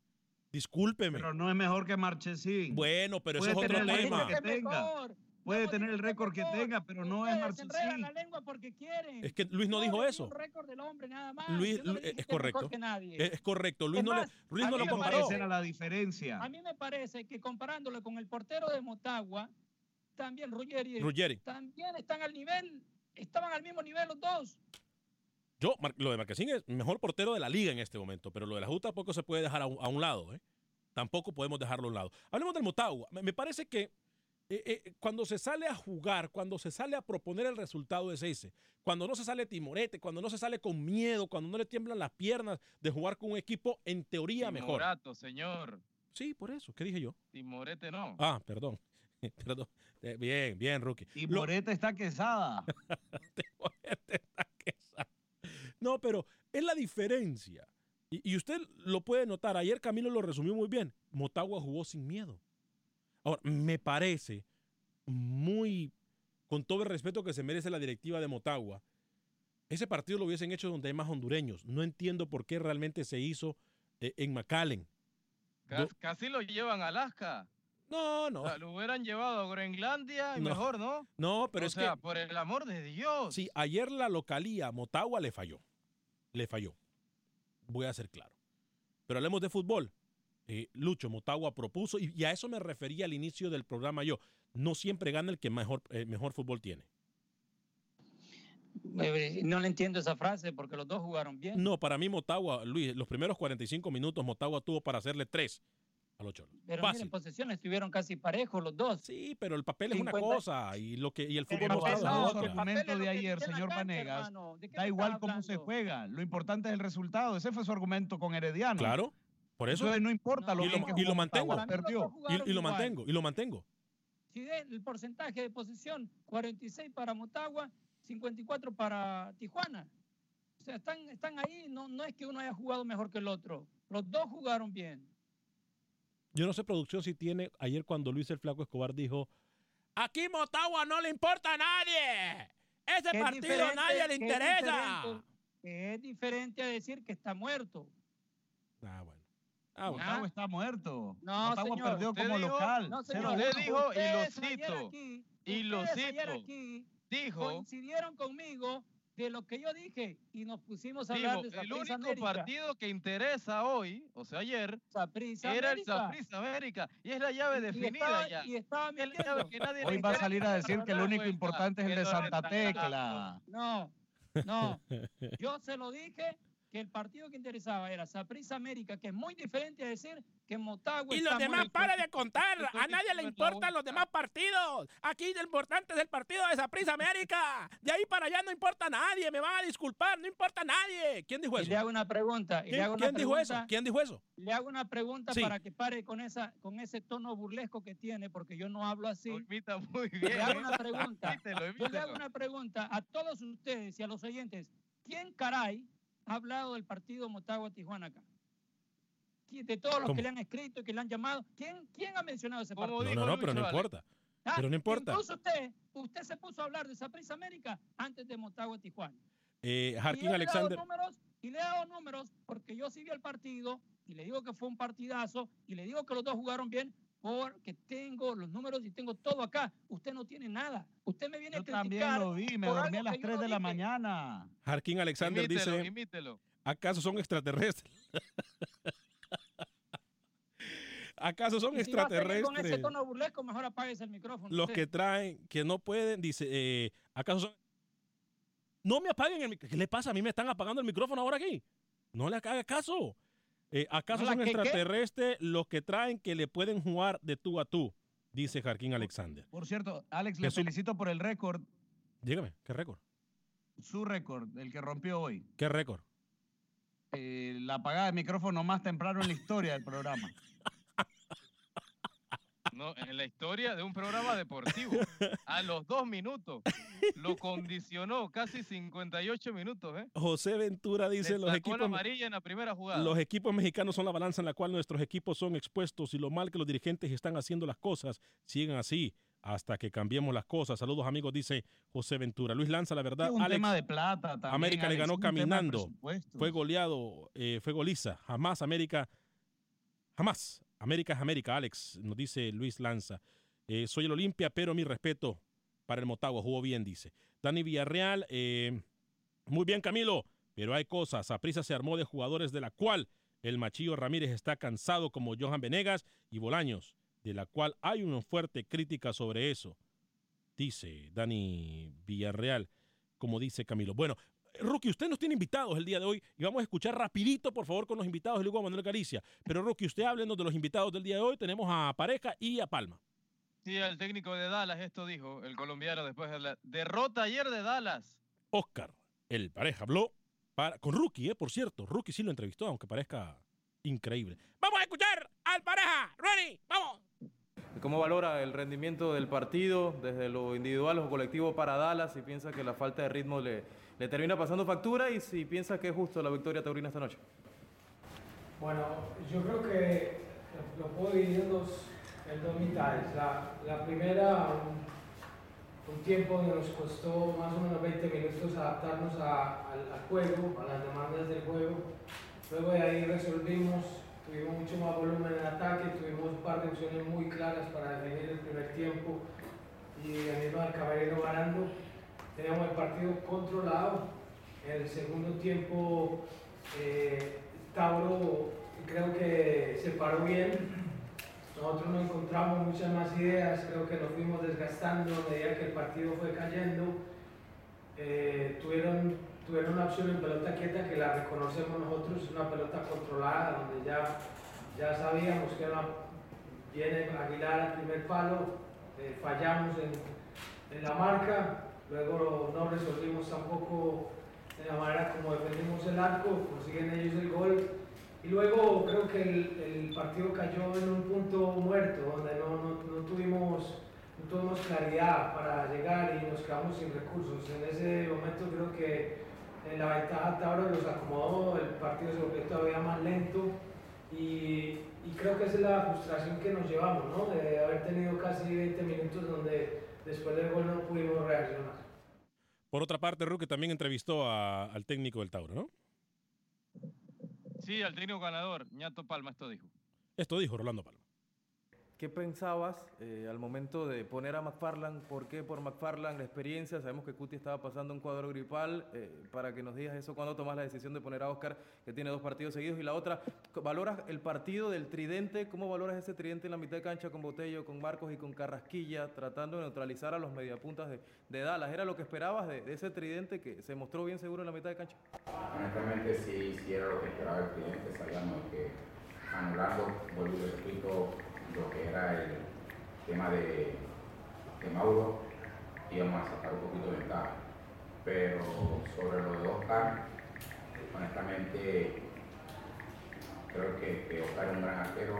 Discúlpeme. Pero no es mejor que Marchesín. bueno, pero eso es otro tener el tema. récord que tenga. Puede tener el récord que tenga, pero no es se Marchesín. la lengua porque quieren. Es que Luis no dijo eso. récord del hombre nada más. Luis, dije es correcto. que nadie. Es, es correcto. Luis Es no, Luis no lo comparó. Esa era la diferencia. A mí me parece que comparándolo con el portero de Motagua, también Ruggeri, Ruggeri. también están al nivel, estaban al mismo nivel los dos. Yo, lo de Marquesín es mejor portero de la liga en este momento, pero lo de la HUD tampoco se puede dejar a un, a un lado, ¿eh? Tampoco podemos dejarlo a un lado. Hablemos del Motagua. Me, me parece que eh, eh, cuando se sale a jugar, cuando se sale a proponer el resultado es ese. Cuando no se sale timorete, cuando no se sale con miedo, cuando no le tiemblan las piernas de jugar con un equipo en teoría mejor. Timorato, señor. Sí, por eso. ¿Qué dije yo? Timorete no. Ah, perdón. Perdón. Bien, bien, Rookie. Lo- Moreta está quesada. No, pero es la diferencia. Y, y usted lo puede notar. Ayer Camilo lo resumió muy bien. Motagua jugó sin miedo. Ahora, me parece muy, con todo el respeto que se merece la directiva de Motagua, ese partido lo hubiesen hecho donde hay más hondureños. No entiendo por qué realmente se hizo eh, en McAllen. Ca- Casi lo llevan a Alaska. No, no. O sea, lo hubieran llevado a Groenlandia y No. mejor, ¿no? No, pero o es sea, que por el amor de Dios. sí, ayer la localía Motagua le falló. Le falló. voy a ser claro. Pero hablemos de fútbol. Eh, Lucho Motagua propuso, y, a eso me refería al inicio del programa yo, no siempre gana el que mejor, eh, mejor fútbol tiene. Eh, no le entiendo esa frase porque los dos jugaron bien. No, para mí Motagua, Luis, los primeros 45 minutos Motagua tuvo para hacerle tres a los Cholos. Pero en posesión estuvieron casi parejos los dos. Sí, pero el papel es una cosa y lo que y el fútbol es el argumento de ayer, señor Vanegas. Da igual cómo se juega, lo importante es el resultado. Ese fue su argumento con Herediano. Claro. Por eso no importa lo y lo, y lo mantengo. Y, lo mantengo, y lo mantengo. Si el porcentaje de posesión, 46 para Motagua, 54 para Tijuana. O sea, están, están ahí, no, no es que uno haya jugado mejor que el otro. Los dos jugaron bien. Yo no sé, producción, si tiene, ayer cuando Luis el Flaco Escobar dijo, aquí Motagua no le importa a nadie. Ese partido a nadie le interesa. Es diferente, a decir que está muerto. Ah, bueno. Ah, Motagua está muerto. No, Motagua perdió como local. No, usted dijo, y lo cito, y lo cito, dijo... Coincidieron conmigo de lo que yo dije y nos pusimos a hablar de El único partido que interesa hoy, o sea, ayer, era el Saprissa América y es la llave definida ya. Y estaba hoy va a salir a decir que el único importante es el de Santa Tecla. No, no. Yo se lo dije que el partido que interesaba era Saprissa América, que es muy diferente a decir que Motagua. Y los demás, para de contar. A nadie le importan los demás partidos. Aquí lo importante es el partido de Saprissa América. De ahí para allá no importa a nadie. Me van a disculpar, no importa a nadie. ¿Quién dijo eso? le hago una pregunta. ¿Quién, dijo eso? ¿Quién dijo eso? Le hago una pregunta para que pare con, esa, con ese tono burlesco que tiene, porque yo no hablo así. muy bien. Le hago una pregunta. Yo le hago una pregunta a todos ustedes y a los oyentes. ¿Quién caray ha hablado del partido Motagua-Tijuana acá? De todos los que le han escrito y que le han llamado, ¿quién, quién ha mencionado ese partido? No, no, no, pero no importa. Ah, pero no importa. Incluso usted, usted se puso a hablar de Saprissa América antes de Motagua-Tijuana. Eh, Harkin Alexander. Números, y le he dado números porque yo sí vi el partido y le digo que fue un partidazo y le digo que los dos jugaron bien porque tengo los números y tengo todo acá. Usted no tiene nada. Usted me viene Yo a criticar. también lo vi, me dormí a las 3 de la mañana. Harkin Alexander dice, ¿acaso son extraterrestres? ¿Acaso son extraterrestres? con ese tono burlesco, mejor apagues el micrófono. Los que traen, que no pueden, dice, eh, ¿acaso son... No me apaguen el micrófono. ¿Qué le pasa? A mí me están apagando el micrófono ahora aquí. No le haga caso. Eh, ¿Acaso son extraterrestres los que traen que le pueden jugar de tú a tú? Dice Jarquín Alexander. Por cierto, Alex, le felicito por el récord. Dígame, ¿qué récord? Su récord, el que rompió hoy. ¿Qué récord? Eh, la apagada de micrófono más temprano en la historia del programa. No, en la historia de un programa deportivo. A los dos minutos. Lo condicionó casi 58 minutos. ¿eh? José Ventura dice: los equipos, amarilla en la primera jugada. los equipos mexicanos son la balanza en la cual nuestros equipos son expuestos y lo mal que los dirigentes están haciendo las cosas siguen así hasta que cambiemos las cosas. Saludos amigos, dice José Ventura. Luis Lanza, la verdad. un tema de plata también, América le ganó caminando. Fue goleado, eh, fue goliza. Jamás América, jamás América es América, Alex, nos dice Luis Lanza. Eh, soy el Olimpia, pero mi respeto para el Motagua. Jugó bien, dice. Dani Villarreal, eh, muy bien, Camilo, pero hay cosas. Aprisa se armó de jugadores de la cual el Machillo Ramírez está cansado, como Johan Venegas y Bolaños, de la cual hay una fuerte crítica sobre eso. Dice Dani Villarreal, como dice Camilo. Bueno, Rookie, usted nos tiene invitados el día de hoy y vamos a escuchar rapidito, por favor, con los invitados de Lugo Manuel Galicia. Pero Rookie, usted háblenos de los invitados del día de hoy. Tenemos a Pareja y a Palma. Sí, el técnico de Dallas esto dijo, el colombiano, después de la derrota ayer de Dallas. Oscar, el Pareja habló para, con Rookie, eh, por cierto. Rookie sí lo entrevistó, aunque parezca increíble. Vamos a escuchar al Pareja. Ready, vamos. ¿Cómo valora el rendimiento del partido desde lo individual o colectivo para Dallas y piensa que la falta de ritmo le, le termina pasando factura y si piensa que es justo la victoria taurina esta noche. Bueno, yo creo que lo puedo dividir en dos, mitades. La, primera, un, tiempo que nos costó más o menos 20 minutos adaptarnos al, juego, a las demandas del juego. Luego de ahí resolvimos, tuvimos mucho más volumen en ataque, tuvimos un par de opciones muy claras para definir el primer tiempo y mismo Caballero ganando teníamos el partido controlado. En el segundo tiempo eh, Tauro creo que se paró bien. Nosotros no encontramos muchas más ideas, creo que nos fuimos desgastando a medida que el partido fue cayendo. Eh, tuvieron, tuvieron una opción en pelota quieta que la reconocemos nosotros, una pelota controlada, donde ya, ya sabíamos que viene Aguilar al primer palo, eh, fallamos en la marca, luego no resolvimos tampoco de la manera como defendimos el arco, consiguen ellos el gol y luego creo que el, partido cayó en un punto muerto, donde no, no, tuvimos, no tuvimos claridad para llegar y nos quedamos sin recursos. En ese momento creo que en la ventaja Tauro los acomodó, el partido se volvió todavía más lento y, creo que esa es la frustración que nos llevamos, ¿no? de haber tenido casi 20 minutos donde después del gol no pudimos reaccionar. Por otra parte, Ruque también entrevistó al técnico del Tauro, ¿no? Sí, al técnico ganador, Ñato Palma, esto dijo. Esto dijo Rolando Palma. ¿Qué pensabas eh, al momento de poner a McFarland? ¿Por qué por McFarland la experiencia? Sabemos que Cuti estaba pasando un cuadro gripal. Eh, para que nos digas eso, ¿cuándo tomas la decisión de poner a Oscar, que tiene dos partidos seguidos? Y la otra, ¿valoras el partido del tridente? ¿Cómo valoras ese tridente en la mitad de cancha con Botello, con Marcos y con Carrasquilla, tratando de neutralizar a los mediapuntas de, de Dallas? ¿Era lo que esperabas de, ese tridente que se mostró bien seguro en la mitad de cancha? Honestamente, sí, sí era lo que esperaba el tridente. Sabíamos que anulando, vuelvo y repito, lo que era el tema de, de Mauro, íbamos a sacar un poquito de ventaja. Pero sobre lo de Oscar, honestamente, creo que, Oscar es un gran arquero.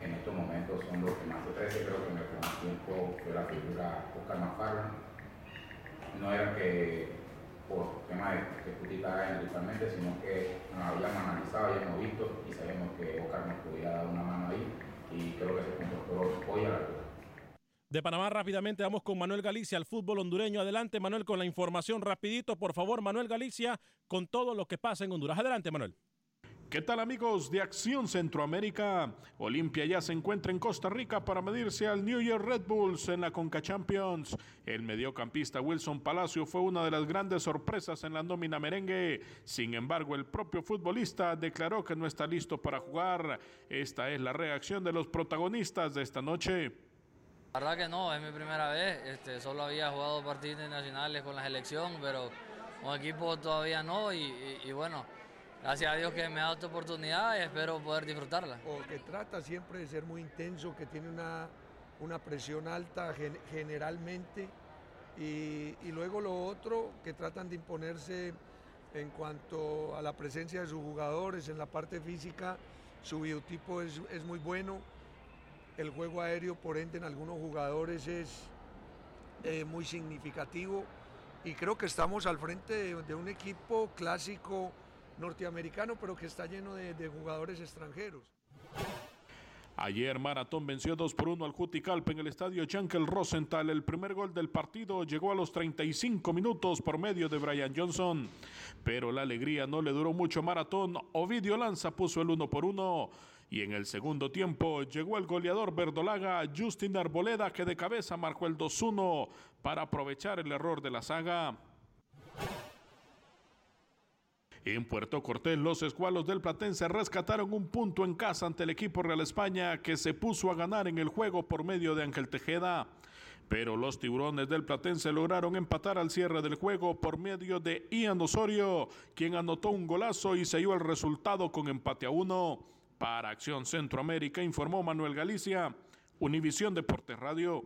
En estos momentos son los que más se crece. Creo que en el primer tiempo fue la figura Oscar Mafarra. No era que por tema de que principalmente, sino que nos habíamos analizado, habíamos visto y sabemos que Oscar nos podía dar una mano ahí y creo que se hoy a de Panamá rápidamente vamos con Manuel Galicia al fútbol hondureño. Adelante Manuel con la información rapidito, por favor Manuel Galicia con todo lo que pasa en Honduras. Adelante Manuel. ¿Qué tal amigos de Acción Centroamérica? Olimpia ya se encuentra en Costa Rica para medirse al New York Red Bulls en la Conca Champions. El mediocampista Wilson Palacio fue una de las grandes sorpresas en la nómina merengue. Sin embargo, el propio futbolista declaró que no está listo para jugar. Esta es la reacción de los protagonistas de esta noche. La verdad que no, es mi primera vez. Este, solo había jugado partidos nacionales con la selección, pero con equipo todavía no. y bueno gracias a Dios que me ha dado esta oportunidad y espero poder disfrutarla. O que trata siempre de ser muy intenso, que tiene una, una presión alta generalmente. Y, y, luego lo otro, que tratan de imponerse en cuanto a la presencia de sus jugadores, en la parte física, su biotipo es, es muy bueno, el juego aéreo por ende en algunos jugadores es eh, muy significativo. Y creo que estamos al frente de, de un equipo clásico norteamericano, pero que está lleno de, jugadores extranjeros. Ayer Maratón venció 2 por 1 al Juticalpa en el estadio Chankel Rosenthal. El primer gol del partido llegó a los 35 minutos por medio de Brian Johnson. Pero la alegría no le duró mucho Maratón. Ovidio Lanza puso el 1 por 1. Y en el segundo tiempo llegó el goleador verdolaga Justin Arboleda que de cabeza marcó el 2-1 para aprovechar el error de la saga. En Puerto Cortés, los escualos del Platense rescataron un punto en casa ante el equipo Real España que se puso a ganar en el juego por medio de Ángel Tejeda. Pero los tiburones del Platense lograron empatar al cierre del juego por medio de Ian Osorio, quien anotó un golazo y selló el resultado con empate a uno. Para Acción Centroamérica informó Manuel Galicia, Univisión Deportes Radio.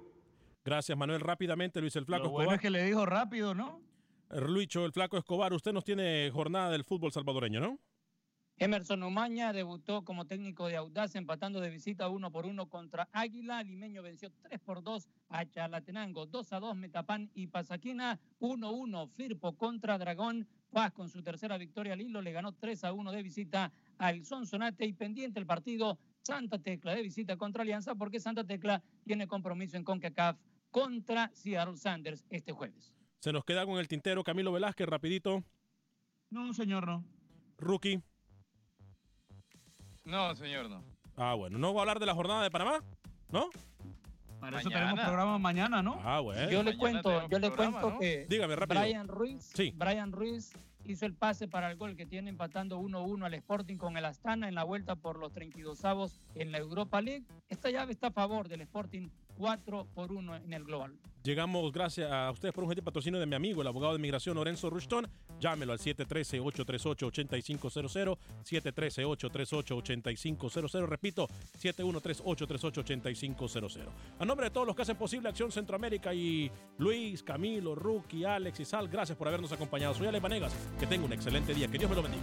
Gracias Manuel. Rápidamente Luis el Flaco. Lo bueno es que le dijo rápido, ¿no? Luicho, el flaco Escobar, usted nos tiene jornada del fútbol salvadoreño, ¿no? Emerson Umaña debutó como técnico de Audaz empatando de visita uno por uno contra Águila. Limeño venció 3 por 2 a Chalatenango, 2 a 2 Metapán y Pasaquina, 1-1 Firpo contra Dragón. Paz con su tercera victoria Lilo le ganó 3 a 1 de visita al Sonsonate y pendiente el partido Santa Tecla de visita contra Alianza porque Santa Tecla tiene compromiso en CONCACAF contra Seattle Sanders este jueves. Se nos queda con el tintero Camilo Velázquez, rapidito. No, señor, no. Rookie. No, señor, no. Ah, bueno. ¿No va a hablar de la jornada de Panamá? ¿No? Para eso tenemos programa mañana, ¿no? Ah, bueno. Yo le cuento, yo le cuento que Dígame. Brian Ruiz, sí. Brian Ruiz hizo el pase para el gol que tiene empatando 1-1 al Sporting con el Astana en la vuelta por los 32 avos en la Europa League. Esta llave está a favor del Sporting 4 por 1 en el global. Llegamos gracias a ustedes por un gentil patrocinio de mi amigo, el abogado de migración Lorenzo Rushton. Llámelo al 713-838-8500, 713-838-8500. Repito, 7138-38-8500. A nombre de todos los que hacen posible Acción Centroamérica y Luis, Camilo, Rookie, Alex y Sal, gracias por habernos acompañado. Soy Alex Vanegas. Que tenga un excelente día. Que Dios me lo bendiga.